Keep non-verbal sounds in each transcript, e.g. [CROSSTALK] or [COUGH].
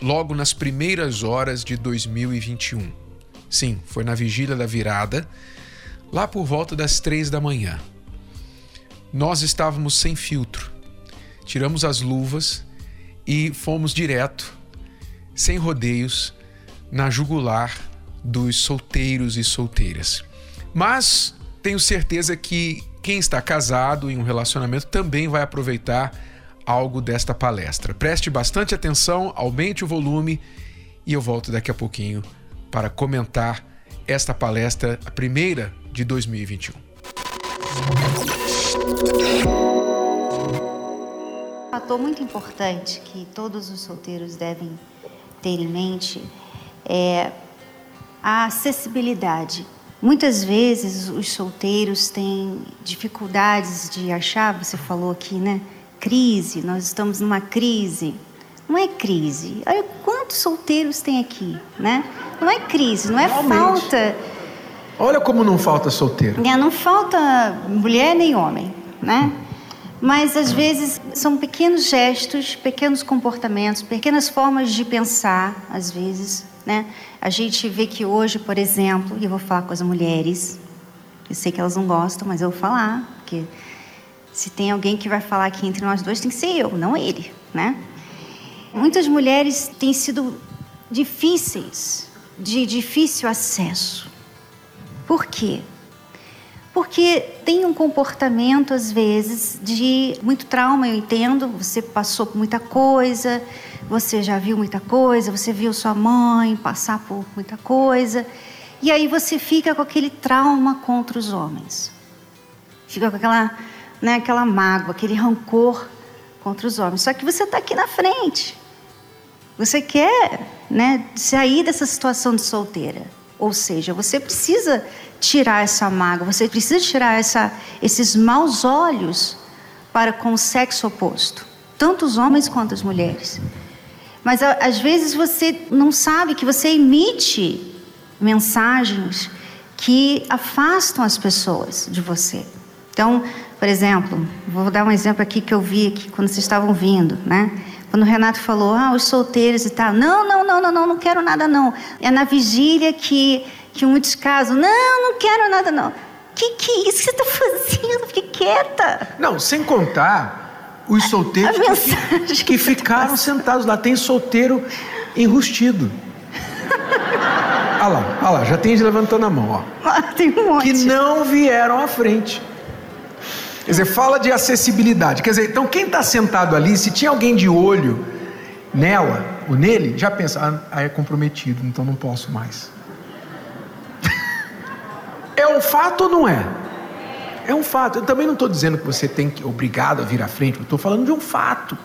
logo nas primeiras horas de 2021. Sim, foi na vigília da virada, lá por volta das três da manhã. Nós estávamos sem filtro, tiramos as luvas e fomos direto, sem rodeios, na jugular dos solteiros e solteiras. Mas tenho certeza que quem está casado em um relacionamento também vai aproveitar algo desta palestra. Preste bastante atenção, aumente o volume e eu volto daqui a pouquinho para comentar esta palestra, a primeira de 2021. Um fator muito importante que todos os solteiros devem ter em mente é a acessibilidade. Muitas vezes os solteiros têm dificuldades de achar, você falou aqui, né? Crise, nós estamos numa crise. Não é crise. Olha quantos solteiros tem aqui, né? Não é crise, não é Realmente. falta. Olha como não falta solteiro. É, não falta mulher nem homem, né? Mas às vezes são pequenos gestos, pequenos comportamentos, pequenas formas de pensar, às vezes, né? A gente vê que hoje, por exemplo, e eu vou falar com as mulheres, eu sei que elas não gostam, mas eu vou falar, porque se tem alguém que vai falar aqui entre nós dois, tem que ser eu, não ele, né? Muitas mulheres têm sido difíceis, de difícil acesso. Por quê? Porque tem um comportamento, às vezes, de muito trauma, eu entendo, você passou por muita coisa, você já viu muita coisa, você viu sua mãe passar por muita coisa, e aí você fica com aquele trauma contra os homens. Fica com aquela né, aquela mágoa, aquele rancor contra os homens. Só que você está aqui na frente. Você quer né, sair dessa situação de solteira. Ou seja, você precisa tirar essa mágoa, você precisa tirar essa, esses maus olhos para com o sexo oposto, tanto os homens quanto as mulheres. Mas às vezes você não sabe que você emite mensagens que afastam as pessoas de você. Então, por exemplo, vou dar um exemplo aqui que eu vi aqui quando vocês estavam vindo, né? Quando o Renato falou, ah, os solteiros e tal. Não, não, não, não, não, não quero nada não. É na vigília que, que muitos casos, não, não quero nada não. Que que é isso que você está fazendo? Fique quieta. Não, sem contar os solteiros que, que, que ficaram sentados lá. Tem solteiro enrustido. [LAUGHS] olha lá, olha lá, já tem levantando a mão, ó. tem um monte. Que não vieram à frente. Quer dizer, fala de acessibilidade. Quer dizer, então quem está sentado ali, se tinha alguém de olho nela ou nele, já pensa, ah, é comprometido, então não posso mais. [LAUGHS] é um fato ou não é? É um fato. Eu também não estou dizendo que você tem que obrigado a vir à frente. Eu estou falando de um fato.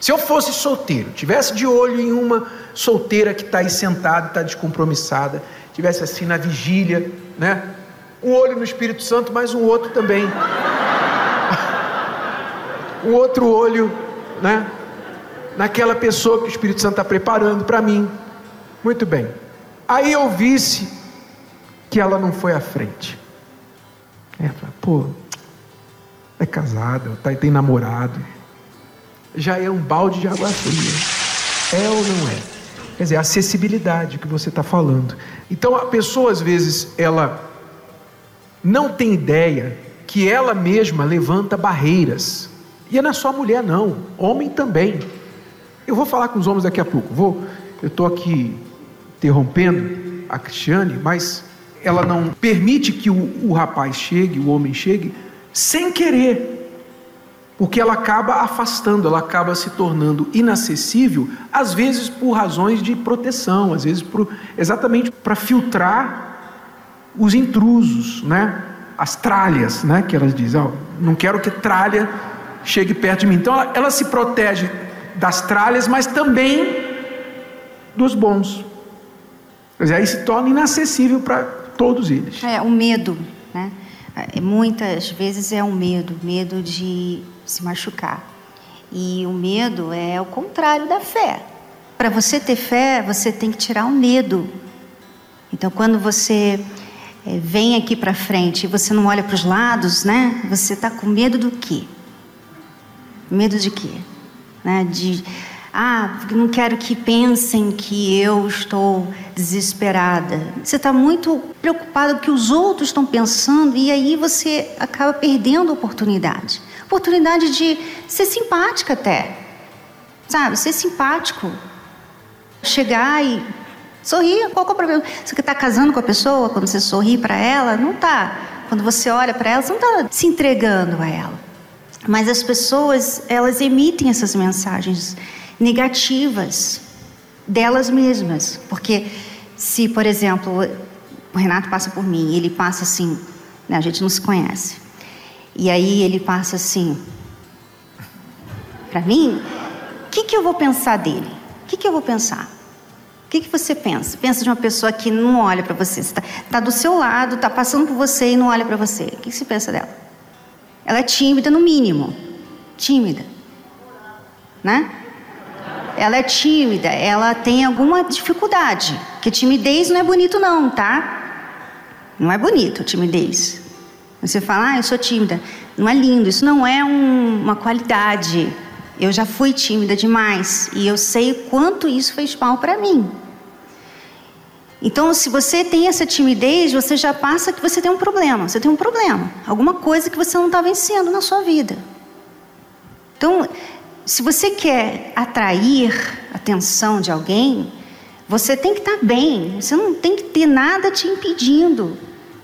Se eu fosse solteiro, tivesse de olho em uma solteira que está aí sentada, está descompromissada, tivesse assim na vigília, né? Um olho no Espírito Santo, mas um outro também o outro olho, né? Naquela pessoa que o Espírito Santo está preparando para mim. Muito bem. Aí eu visse que ela não foi à frente. É, pô, é casada, tá, tem namorado. Já é um balde de água fria. É ou não é? Quer dizer, a acessibilidade que você está falando. Então a pessoa às vezes ela não tem ideia que ela mesma levanta barreiras e não é só mulher, não, homem também. Eu vou falar com os homens daqui a pouco. Vou, eu estou aqui interrompendo a Cristiane, mas ela não permite que o, o rapaz chegue, o homem chegue, sem querer. Porque ela acaba afastando, ela acaba se tornando inacessível, às vezes por razões de proteção, às vezes por, exatamente para filtrar os intrusos, né? as tralhas, né? que elas dizem, oh, não quero que tralha chegue perto de mim. Então ela, ela se protege das tralhas, mas também dos bons. Dizer, aí se torna inacessível para todos eles. É, o medo, né? É, muitas vezes é um medo, medo de se machucar. E o medo é o contrário da fé. Para você ter fé, você tem que tirar o medo. Então, quando você é, vem aqui para frente e você não olha para os lados, né? Você está com medo do quê? Medo de quê? Né? De ah, não quero que pensem que eu estou desesperada. Você está muito preocupado com o que os outros estão pensando e aí você acaba perdendo a oportunidade. Oportunidade de ser simpática até. Sabe, ser simpático. Chegar e sorrir, qual é o problema? Você está casando com a pessoa, quando você sorri para ela, não está. Quando você olha para ela, você não está se entregando a ela. Mas as pessoas, elas emitem essas mensagens negativas delas mesmas. Porque se, por exemplo, o Renato passa por mim, ele passa assim, né, a gente não se conhece. E aí ele passa assim, para mim, o que, que eu vou pensar dele? O que, que eu vou pensar? O que, que você pensa? Pensa de uma pessoa que não olha para você, está tá do seu lado, está passando por você e não olha para você. O que, que você pensa dela? Ela é tímida, no mínimo. Tímida. Né? ela é tímida, ela tem alguma dificuldade. Que timidez não é bonito não, tá? Não é bonito timidez. Você fala, ah, eu sou tímida. Não é lindo, isso não é um, uma qualidade. Eu já fui tímida demais e eu sei o quanto isso fez mal para mim. Então, se você tem essa timidez, você já passa que você tem um problema. Você tem um problema, alguma coisa que você não está vencendo na sua vida. Então, se você quer atrair a atenção de alguém, você tem que estar bem, você não tem que ter nada te impedindo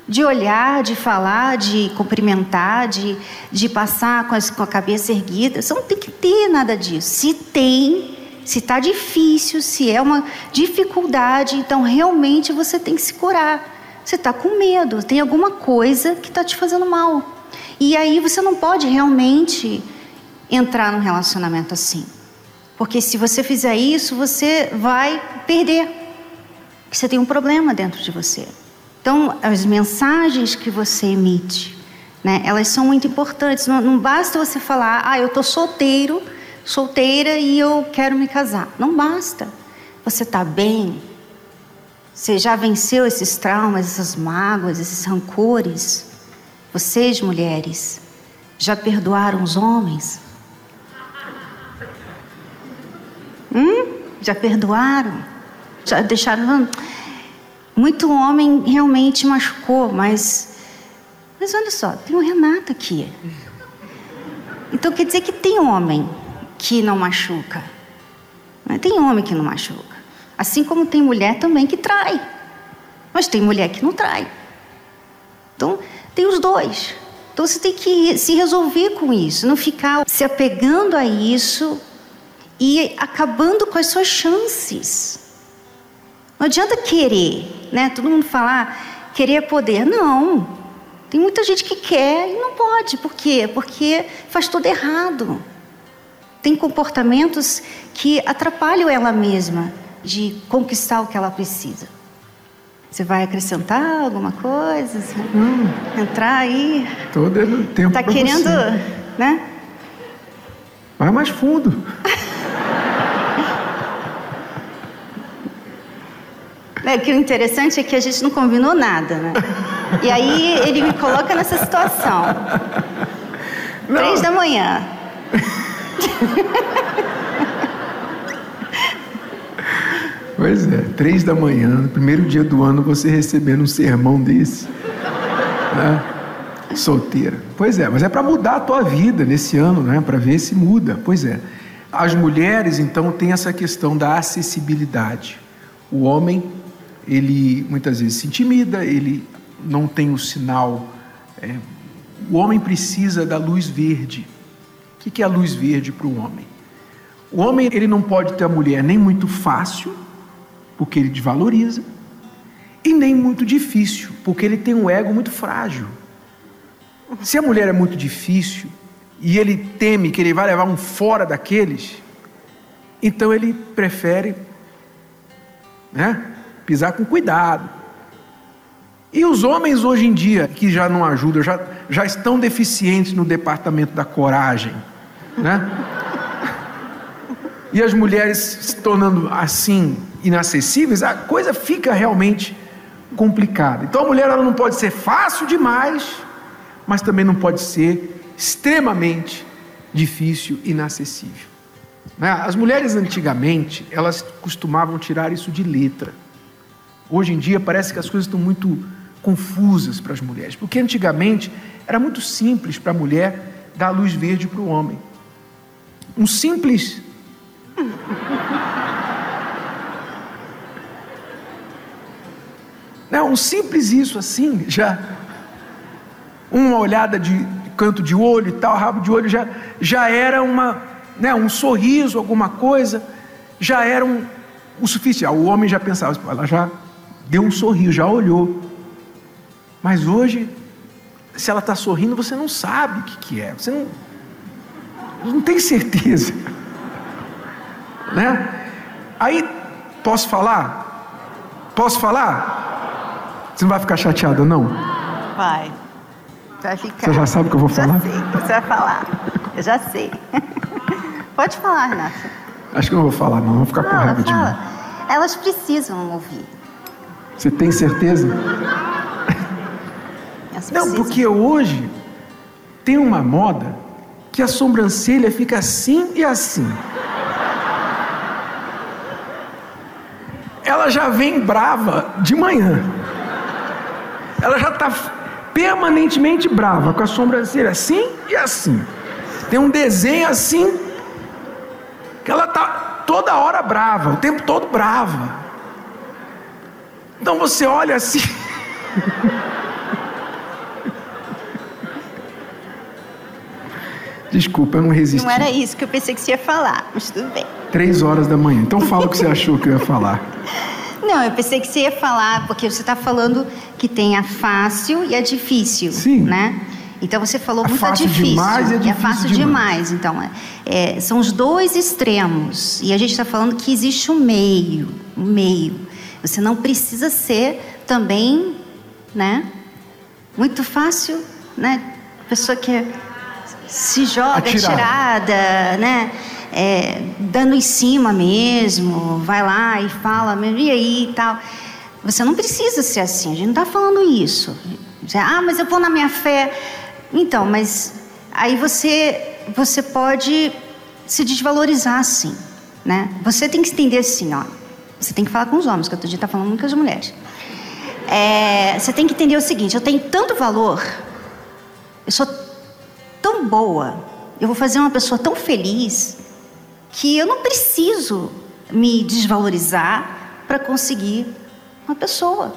de olhar, de falar, de cumprimentar, de, de passar com, com a cabeça erguida. Você não tem que ter nada disso. Se tem, se está difícil, se é uma dificuldade, então realmente você tem que se curar. Você está com medo, tem alguma coisa que está te fazendo mal. E aí você não pode realmente entrar num relacionamento assim. Porque se você fizer isso, você vai perder. Você tem um problema dentro de você. Então, as mensagens que você emite, né, elas são muito importantes. Não, não basta você falar, ah, eu estou solteiro, solteira e eu quero me casar. Não basta. Você está bem. Você já venceu esses traumas, essas mágoas, esses rancores. Vocês, mulheres, já perdoaram os homens? Hum? Já perdoaram? Já deixaram. Muito homem realmente machucou, mas. Mas olha só, tem o Renato aqui. Então quer dizer que tem homem que não machuca. Tem homem que não machuca. Assim como tem mulher também que trai. Mas tem mulher que não trai. Então, tem os dois. Então você tem que se resolver com isso, não ficar se apegando a isso e acabando com as suas chances. Não adianta querer, né? Todo mundo falar, querer é poder. Não. Tem muita gente que quer e não pode. Por quê? Porque faz tudo errado. Tem comportamentos que atrapalham ela mesma de conquistar o que ela precisa. Você vai acrescentar alguma coisa? Hum. Entrar aí? Todo tempo. Está querendo, você. né? Vai mais fundo. [LAUGHS] É, que o interessante é que a gente não combinou nada, né? E aí ele me coloca nessa situação. Não. Três da manhã. [LAUGHS] [LAUGHS] Pois é, três da manhã, primeiro dia do ano, você recebendo um sermão desse. Né? Solteira. Pois é, mas é para mudar a tua vida nesse ano, né? Para ver se muda. Pois é. As mulheres, então, têm essa questão da acessibilidade. O homem ele muitas vezes se intimida, ele não tem o sinal. É, o homem precisa da luz verde. O que é a luz verde para o homem? O homem ele não pode ter a mulher nem muito fácil, porque ele desvaloriza, e nem muito difícil, porque ele tem um ego muito frágil. Se a mulher é muito difícil e ele teme que ele vai levar um fora daqueles, então ele prefere né? Pisar com cuidado. E os homens hoje em dia, que já não ajudam, já, já estão deficientes no departamento da coragem, né? E as mulheres se tornando assim inacessíveis, a coisa fica realmente complicada. Então a mulher ela não pode ser fácil demais, mas também não pode ser extremamente difícil, inacessível. Né? As mulheres antigamente, elas costumavam tirar isso de letra. Hoje em dia parece que as coisas estão muito confusas para as mulheres, porque antigamente era muito simples para a mulher dar luz verde para o homem. Um simples. Não, um simples isso assim, já. Uma olhada de canto de olho e tal, rabo de olho, já, já era uma, né, um sorriso, alguma coisa, já era um, o suficiente. O homem já pensava, ela já deu um sorriso, já olhou. Mas hoje, se ela está sorrindo, você não sabe o que, que é, você não, não tem certeza. Né? Aí, posso falar? Posso falar? Você não vai ficar chateada, não? Vai. Vai ficar. Você já sabe o que eu vou falar? Já sei você vai falar. Eu já sei. [LAUGHS] Pode falar, Renata. Acho que eu não vou falar, não. Vou ficar com raiva de mim. Elas precisam ouvir. Você tem certeza? Não, porque hoje tem uma moda que a sobrancelha fica assim e assim. Ela já vem brava de manhã. Ela já está permanentemente brava, com a sobrancelha assim e assim. Tem um desenho assim, que ela está toda hora brava, o tempo todo brava. Então você olha assim. [LAUGHS] Desculpa, eu não resisti. Não era isso que eu pensei que você ia falar, mas tudo bem. Três horas da manhã. Então fala o que você achou que eu ia falar. [LAUGHS] Não, eu pensei que você ia falar, porque você está falando que tem a fácil e a difícil. Sim. Né? Então você falou a muito fácil difícil. Demais e, a difícil é fácil demais. demais. Então, é, é, são os dois extremos. E a gente está falando que existe um meio. Um meio. Você não precisa ser também, né? Muito fácil, né? Pessoa que é se joga Atirar. tirada, né? É, dando em cima mesmo, vai lá e fala, e aí e tal. Você não precisa ser assim, a gente não está falando isso. Ah, mas eu vou na minha fé. Então, mas aí você, você pode se desvalorizar assim, né? Você tem que entender assim, ó. Você tem que falar com os homens, que outro dia está falando muito com as mulheres. É, você tem que entender o seguinte: eu tenho tanto valor, eu sou boa, eu vou fazer uma pessoa tão feliz, que eu não preciso me desvalorizar para conseguir uma pessoa.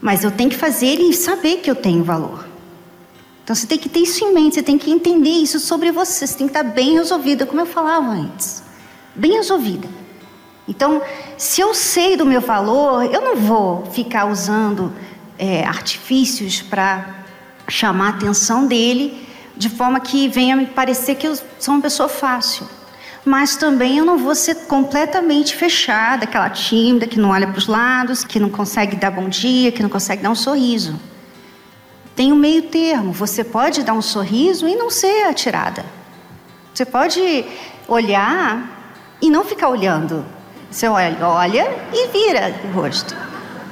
Mas eu tenho que fazer ele saber que eu tenho valor. Então você tem que ter isso em mente, você tem que entender isso sobre você, você tem que estar bem resolvida, como eu falava antes. Bem resolvida. Então, se eu sei do meu valor, eu não vou ficar usando é, artifícios para chamar a atenção dele de forma que venha me parecer que eu sou uma pessoa fácil. Mas também eu não vou ser completamente fechada, aquela tímida que não olha para os lados, que não consegue dar bom dia, que não consegue dar um sorriso. Tem um meio termo. Você pode dar um sorriso e não ser atirada. Você pode olhar e não ficar olhando. Você olha, olha e vira o rosto.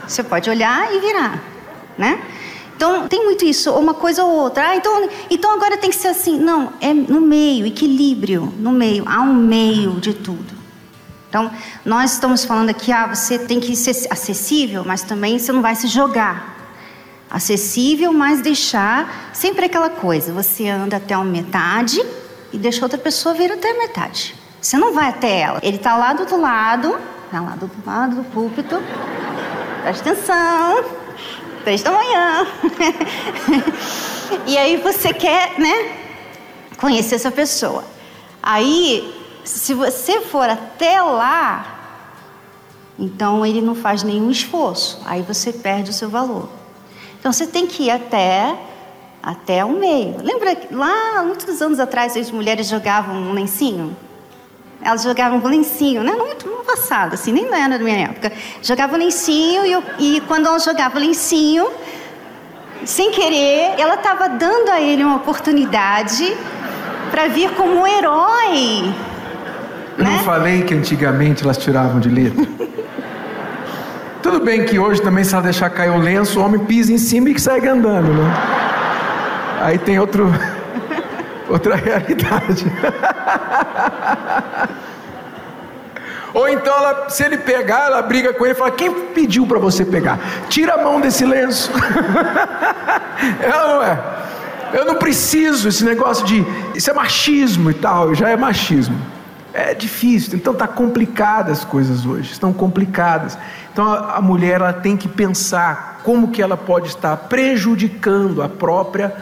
Você pode olhar e virar, né? Então, tem muito isso, uma coisa ou outra. Ah, então, então agora tem que ser assim. Não, é no meio, equilíbrio, no meio. Há um meio de tudo. Então, nós estamos falando aqui, ah, você tem que ser acessível, mas também você não vai se jogar. Acessível, mas deixar sempre aquela coisa. Você anda até a metade e deixa outra pessoa vir até a metade. Você não vai até ela. Ele está lá do outro lado, está lá do lado do púlpito. Presta atenção três da manhã. [LAUGHS] e aí você quer, né, conhecer essa pessoa. Aí, se você for até lá, então ele não faz nenhum esforço. Aí você perde o seu valor. Então você tem que ir até até o meio. Lembra lá, muitos anos atrás, as mulheres jogavam um lencinho? Elas jogavam lencinho, né? Muito no passado, assim, nem era da minha época. Jogavam lencinho e, eu, e quando ela jogava lencinho, sem querer, ela estava dando a ele uma oportunidade para vir como um herói. Eu né? não falei que antigamente elas tiravam de letra. [LAUGHS] Tudo bem que hoje também, se ela deixar cair o lenço, o homem pisa em cima e segue andando, né? Aí tem outro, outra realidade. Ou então, ela, se ele pegar, ela briga com ele e fala: Quem pediu para você pegar? Tira a mão desse lenço. [LAUGHS] ela não é. Eu não preciso esse negócio de. Isso é machismo e tal, já é machismo. É difícil, então está complicadas as coisas hoje, estão complicadas. Então a, a mulher ela tem que pensar como que ela pode estar prejudicando a própria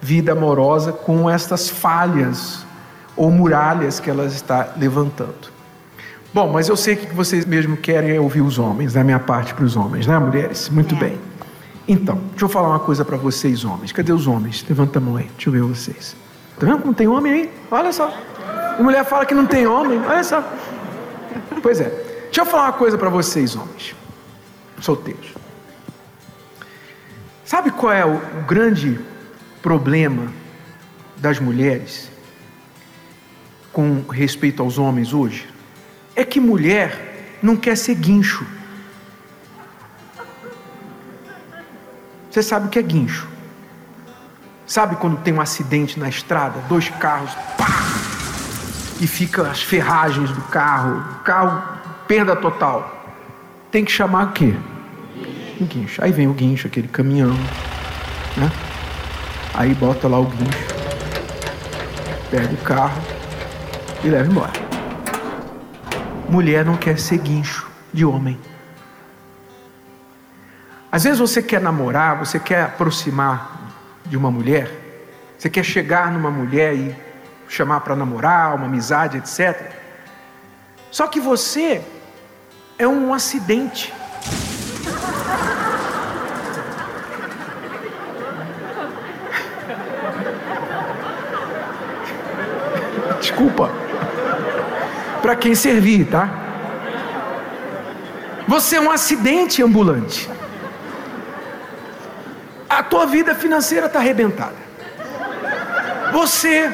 vida amorosa com estas falhas ou muralhas que ela está levantando. Bom, mas eu sei que vocês mesmo querem ouvir os homens, da minha parte para os homens, né, mulheres? Muito É. bem. Então, deixa eu falar uma coisa para vocês, homens. Cadê os homens? Levanta a mão aí, deixa eu ver vocês. Tá vendo como tem homem aí? Olha só. A mulher fala que não tem homem, olha só. Pois é. Deixa eu falar uma coisa para vocês, homens. Solteiros. Sabe qual é o grande problema das mulheres com respeito aos homens hoje? É que mulher não quer ser guincho. Você sabe o que é guincho? Sabe quando tem um acidente na estrada, dois carros, pá, e fica as ferragens do carro, o carro perda total. Tem que chamar o quê? Um guincho. Aí vem o guincho, aquele caminhão, né? Aí bota lá o guincho, pega o carro e leva embora. Mulher não quer ser guincho de homem. Às vezes você quer namorar, você quer aproximar de uma mulher, você quer chegar numa mulher e chamar para namorar, uma amizade, etc. Só que você é um acidente. Desculpa. Para quem servir, tá? Você é um acidente ambulante. A tua vida financeira está arrebentada. Você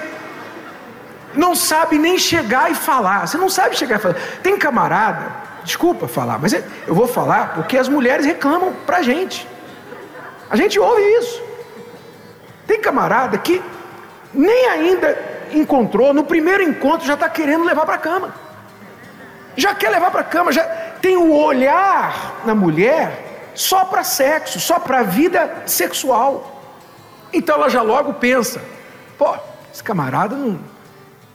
não sabe nem chegar e falar. Você não sabe chegar e falar. Tem camarada, desculpa falar, mas eu vou falar porque as mulheres reclamam pra gente. A gente ouve isso. Tem camarada que nem ainda encontrou, no primeiro encontro já está querendo levar para a cama. Já quer levar para a cama, já tem o olhar na mulher só para sexo, só para vida sexual. Então ela já logo pensa: pô, esse camarada não,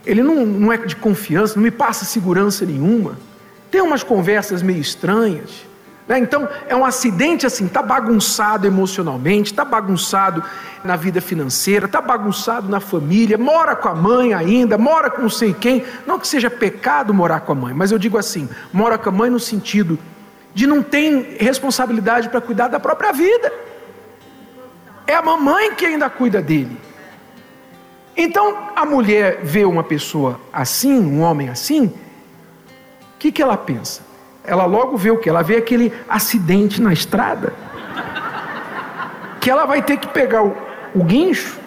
ele não, não é de confiança, não me passa segurança nenhuma. Tem umas conversas meio estranhas. Né? Então é um acidente assim, está bagunçado emocionalmente, está bagunçado na vida financeira, está bagunçado na família, mora com a mãe ainda, mora com não sei quem. Não que seja pecado morar com a mãe, mas eu digo assim: mora com a mãe no sentido de não ter responsabilidade para cuidar da própria vida. É a mamãe que ainda cuida dele. Então a mulher vê uma pessoa assim, um homem assim, o que, que ela pensa? Ela logo vê o que? Ela vê aquele acidente na estrada. Que ela vai ter que pegar o, o guincho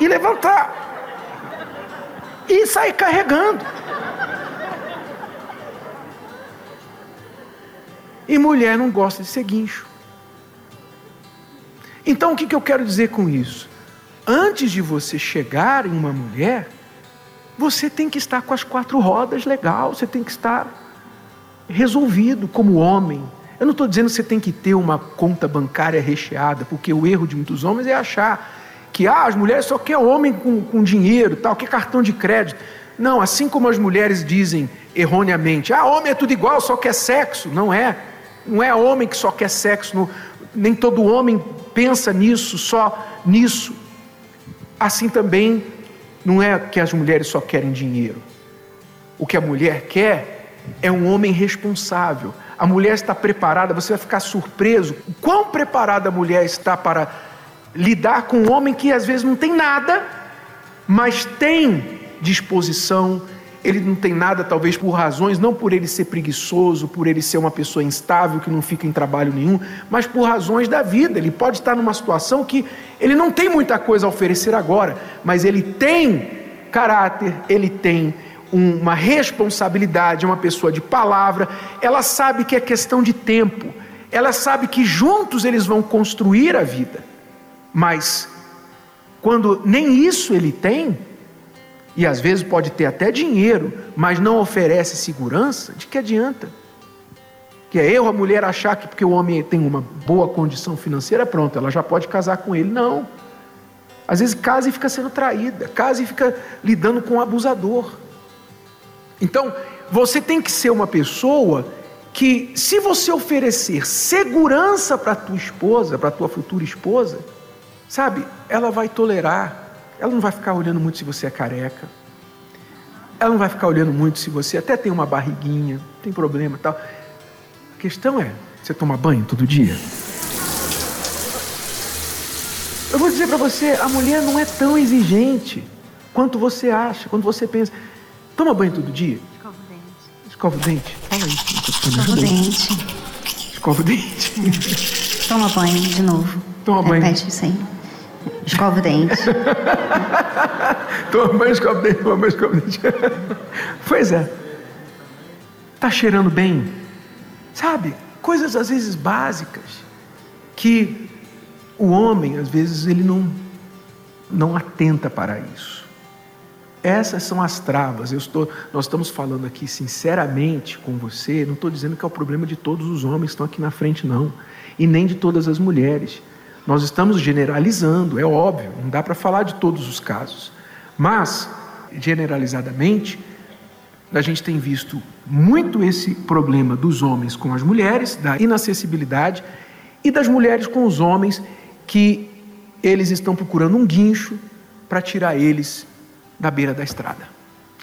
e levantar. E sair carregando. E mulher não gosta de ser guincho. Então o que, que eu quero dizer com isso? Antes de você chegar em uma mulher, você tem que estar com as quatro rodas legal, você tem que estar resolvido como homem. Eu não estou dizendo que você tem que ter uma conta bancária recheada, porque o erro de muitos homens é achar que ah, as mulheres só querem homem com, com dinheiro, tal, que cartão de crédito. Não, assim como as mulheres dizem erroneamente, ah, homem é tudo igual, só quer sexo. Não é. Não é homem que só quer sexo. Não, nem todo homem pensa nisso, só nisso. Assim também não é que as mulheres só querem dinheiro. O que a mulher quer é um homem responsável. A mulher está preparada, você vai ficar surpreso quão preparada a mulher está para lidar com um homem que às vezes não tem nada, mas tem disposição ele não tem nada, talvez por razões, não por ele ser preguiçoso, por ele ser uma pessoa instável que não fica em trabalho nenhum, mas por razões da vida. Ele pode estar numa situação que ele não tem muita coisa a oferecer agora, mas ele tem caráter, ele tem uma responsabilidade, uma pessoa de palavra, ela sabe que é questão de tempo, ela sabe que juntos eles vão construir a vida, mas quando nem isso ele tem, e às vezes pode ter até dinheiro, mas não oferece segurança, de que adianta? Que é erro a mulher achar que porque o homem tem uma boa condição financeira, pronto, ela já pode casar com ele. Não. Às vezes casa e fica sendo traída, casa e fica lidando com um abusador. Então, você tem que ser uma pessoa que, se você oferecer segurança para tua esposa, para tua futura esposa, sabe, ela vai tolerar, ela não vai ficar olhando muito se você é careca. Ela não vai ficar olhando muito se você até tem uma barriguinha, tem problema e tal. A questão é, você toma banho todo dia? Eu vou dizer para você, a mulher não é tão exigente quanto você acha, quanto você pensa. Toma banho todo dia? Escova o dente. Escova o dente? Fala aí. Escova o dente. Escova o dente. Toma banho de novo. Toma banho. Repete isso aí. Escova o dente. [LAUGHS] toma banho, escova o dente, toma banho, escova o dente. [LAUGHS] pois é. Tá cheirando bem? Sabe? Coisas às vezes básicas que o homem, às vezes, ele não, não atenta para isso. Essas são as travas. Estou, nós estamos falando aqui sinceramente com você. Não estou dizendo que é o problema de todos os homens que estão aqui na frente, não, e nem de todas as mulheres. Nós estamos generalizando, é óbvio, não dá para falar de todos os casos. Mas, generalizadamente, a gente tem visto muito esse problema dos homens com as mulheres, da inacessibilidade, e das mulheres com os homens, que eles estão procurando um guincho para tirar eles da beira da estrada.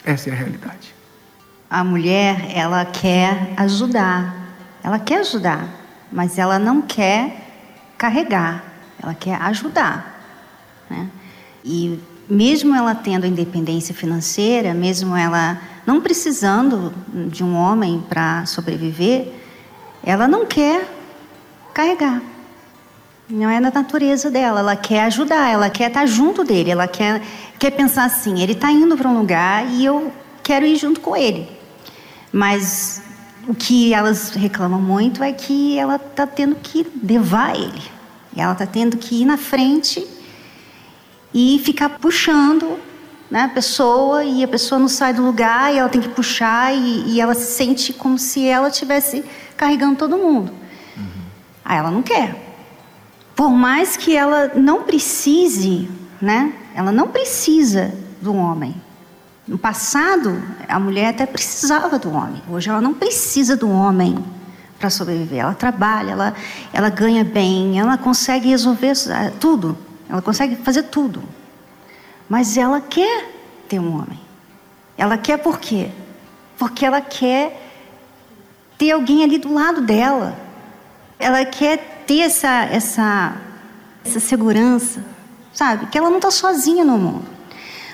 Essa é a realidade. A mulher, ela quer ajudar. Ela quer ajudar, mas ela não quer carregar. Ela quer ajudar. Né? E mesmo ela tendo independência financeira, mesmo ela não precisando de um homem para sobreviver, ela não quer carregar. Não é da natureza dela. Ela quer ajudar, ela quer estar junto dele, ela quer, quer pensar assim: ele está indo para um lugar e eu quero ir junto com ele. Mas o que elas reclamam muito é que ela está tendo que levar ele. Ela está tendo que ir na frente e ficar puxando né, a pessoa e a pessoa não sai do lugar e ela tem que puxar e, e ela se sente como se ela estivesse carregando todo mundo. Uhum. Aí ela não quer por mais que ela não precise, né? Ela não precisa do homem. No passado, a mulher até precisava do homem. Hoje ela não precisa do homem para sobreviver. Ela trabalha, ela, ela ganha bem, ela consegue resolver tudo. Ela consegue fazer tudo. Mas ela quer ter um homem. Ela quer por quê? Porque ela quer ter alguém ali do lado dela. Ela quer ter essa, essa, essa segurança, sabe? Que ela não está sozinha no mundo.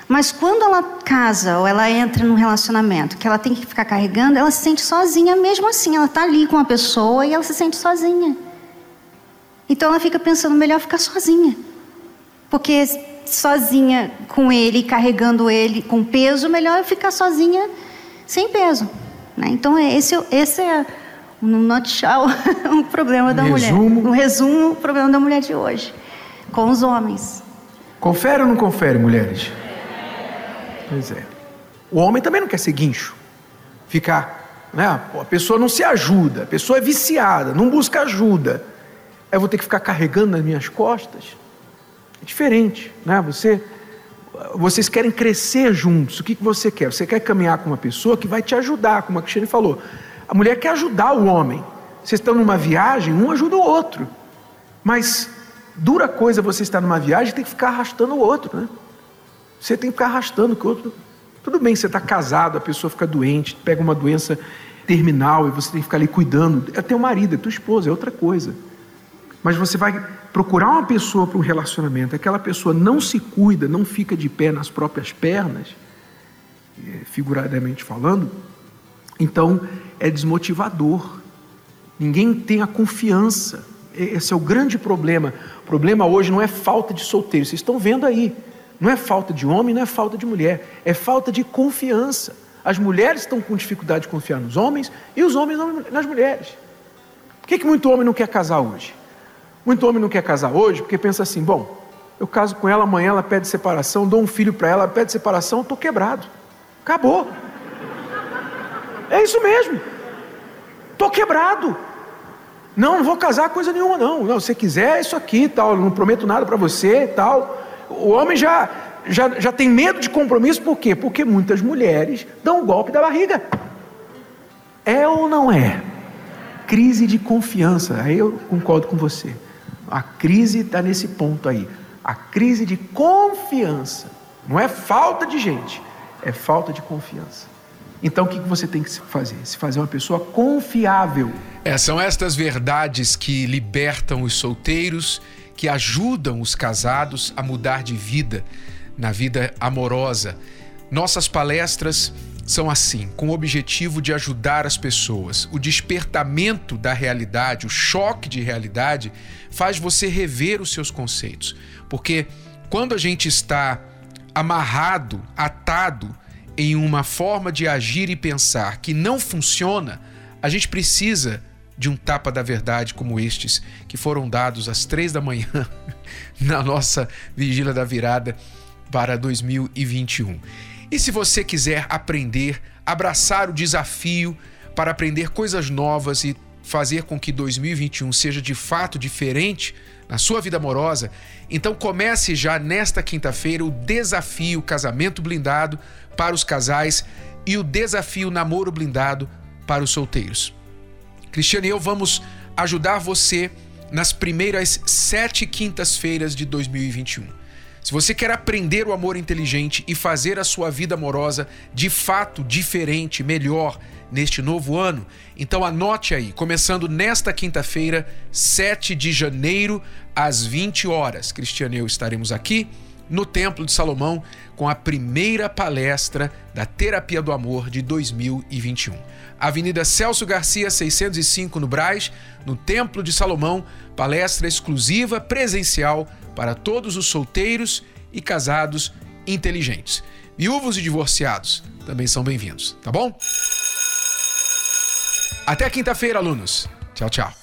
Mas quando ela casa ou ela entra num relacionamento que ela tem que ficar carregando, ela se sente sozinha mesmo assim. Ela está ali com a pessoa e ela se sente sozinha. Então ela fica pensando, melhor ficar sozinha. Porque sozinha com ele, carregando ele com peso, melhor ficar sozinha sem peso. Né? Então esse, esse é no nutshell, o [LAUGHS] problema da resumo. mulher. No resumo, o problema da mulher de hoje, com os homens. Confere ou não confere, mulheres? Pois é. O homem também não quer ser guincho. Ficar, né? A pessoa não se ajuda, a pessoa é viciada, não busca ajuda. Eu vou ter que ficar carregando nas minhas costas. É diferente, né? Você, vocês querem crescer juntos. O que, que você quer? Você quer caminhar com uma pessoa que vai te ajudar, como a Cristiane falou. A mulher quer ajudar o homem. Vocês estão numa viagem, um ajuda o outro. Mas dura coisa você estar numa viagem tem que ficar arrastando o outro, né? Você tem que ficar arrastando o outro. Tudo bem, você está casado, a pessoa fica doente, pega uma doença terminal e você tem que ficar ali cuidando. É teu marido, é tua esposa, é outra coisa. Mas você vai procurar uma pessoa para um relacionamento, aquela pessoa não se cuida, não fica de pé nas próprias pernas, eh, figuradamente falando. Então, é desmotivador. Ninguém tem a confiança. Esse é o grande problema. O problema hoje não é falta de solteiro, vocês estão vendo aí. Não é falta de homem, não é falta de mulher, é falta de confiança. As mulheres estão com dificuldade de confiar nos homens e os homens nas mulheres. Por que, que muito homem não quer casar hoje? Muito homem não quer casar hoje porque pensa assim: bom, eu caso com ela, amanhã ela pede separação, dou um filho para ela, ela pede separação, estou quebrado. Acabou. É isso mesmo. Estou quebrado. Não, não vou casar coisa nenhuma, não. Não, se quiser, é isso aqui tal. Não prometo nada para você tal. O homem já, já, já tem medo de compromisso, por quê? Porque muitas mulheres dão o golpe da barriga. É ou não é? Crise de confiança. Aí eu concordo com você. A crise está nesse ponto aí. A crise de confiança. Não é falta de gente, é falta de confiança. Então o que você tem que fazer? Se fazer uma pessoa confiável. É, são estas verdades que libertam os solteiros, que ajudam os casados a mudar de vida, na vida amorosa. Nossas palestras são assim, com o objetivo de ajudar as pessoas. O despertamento da realidade, o choque de realidade, faz você rever os seus conceitos. Porque quando a gente está amarrado, atado em uma forma de agir e pensar que não funciona, a gente precisa de um tapa da verdade como estes que foram dados às três da manhã [LAUGHS] na nossa vigília da virada para 2021. E se você quiser aprender, abraçar o desafio para aprender coisas novas e fazer com que 2021 seja de fato diferente na sua vida amorosa, então comece já nesta quinta-feira o desafio Casamento Blindado para os casais e o desafio Namoro Blindado para os solteiros. Cristiano e eu vamos ajudar você nas primeiras sete quintas-feiras de 2021. Se você quer aprender o amor inteligente e fazer a sua vida amorosa de fato diferente, melhor neste novo ano, então anote aí, começando nesta quinta-feira, 7 de janeiro, às 20 horas. Cristiano e eu estaremos aqui no Templo de Salomão com a primeira palestra da Terapia do Amor de 2021. Avenida Celso Garcia, 605 no Braz, no Templo de Salomão, palestra exclusiva presencial para todos os solteiros e casados inteligentes. Viúvos e divorciados também são bem-vindos, tá bom? Até quinta-feira, alunos. Tchau, tchau.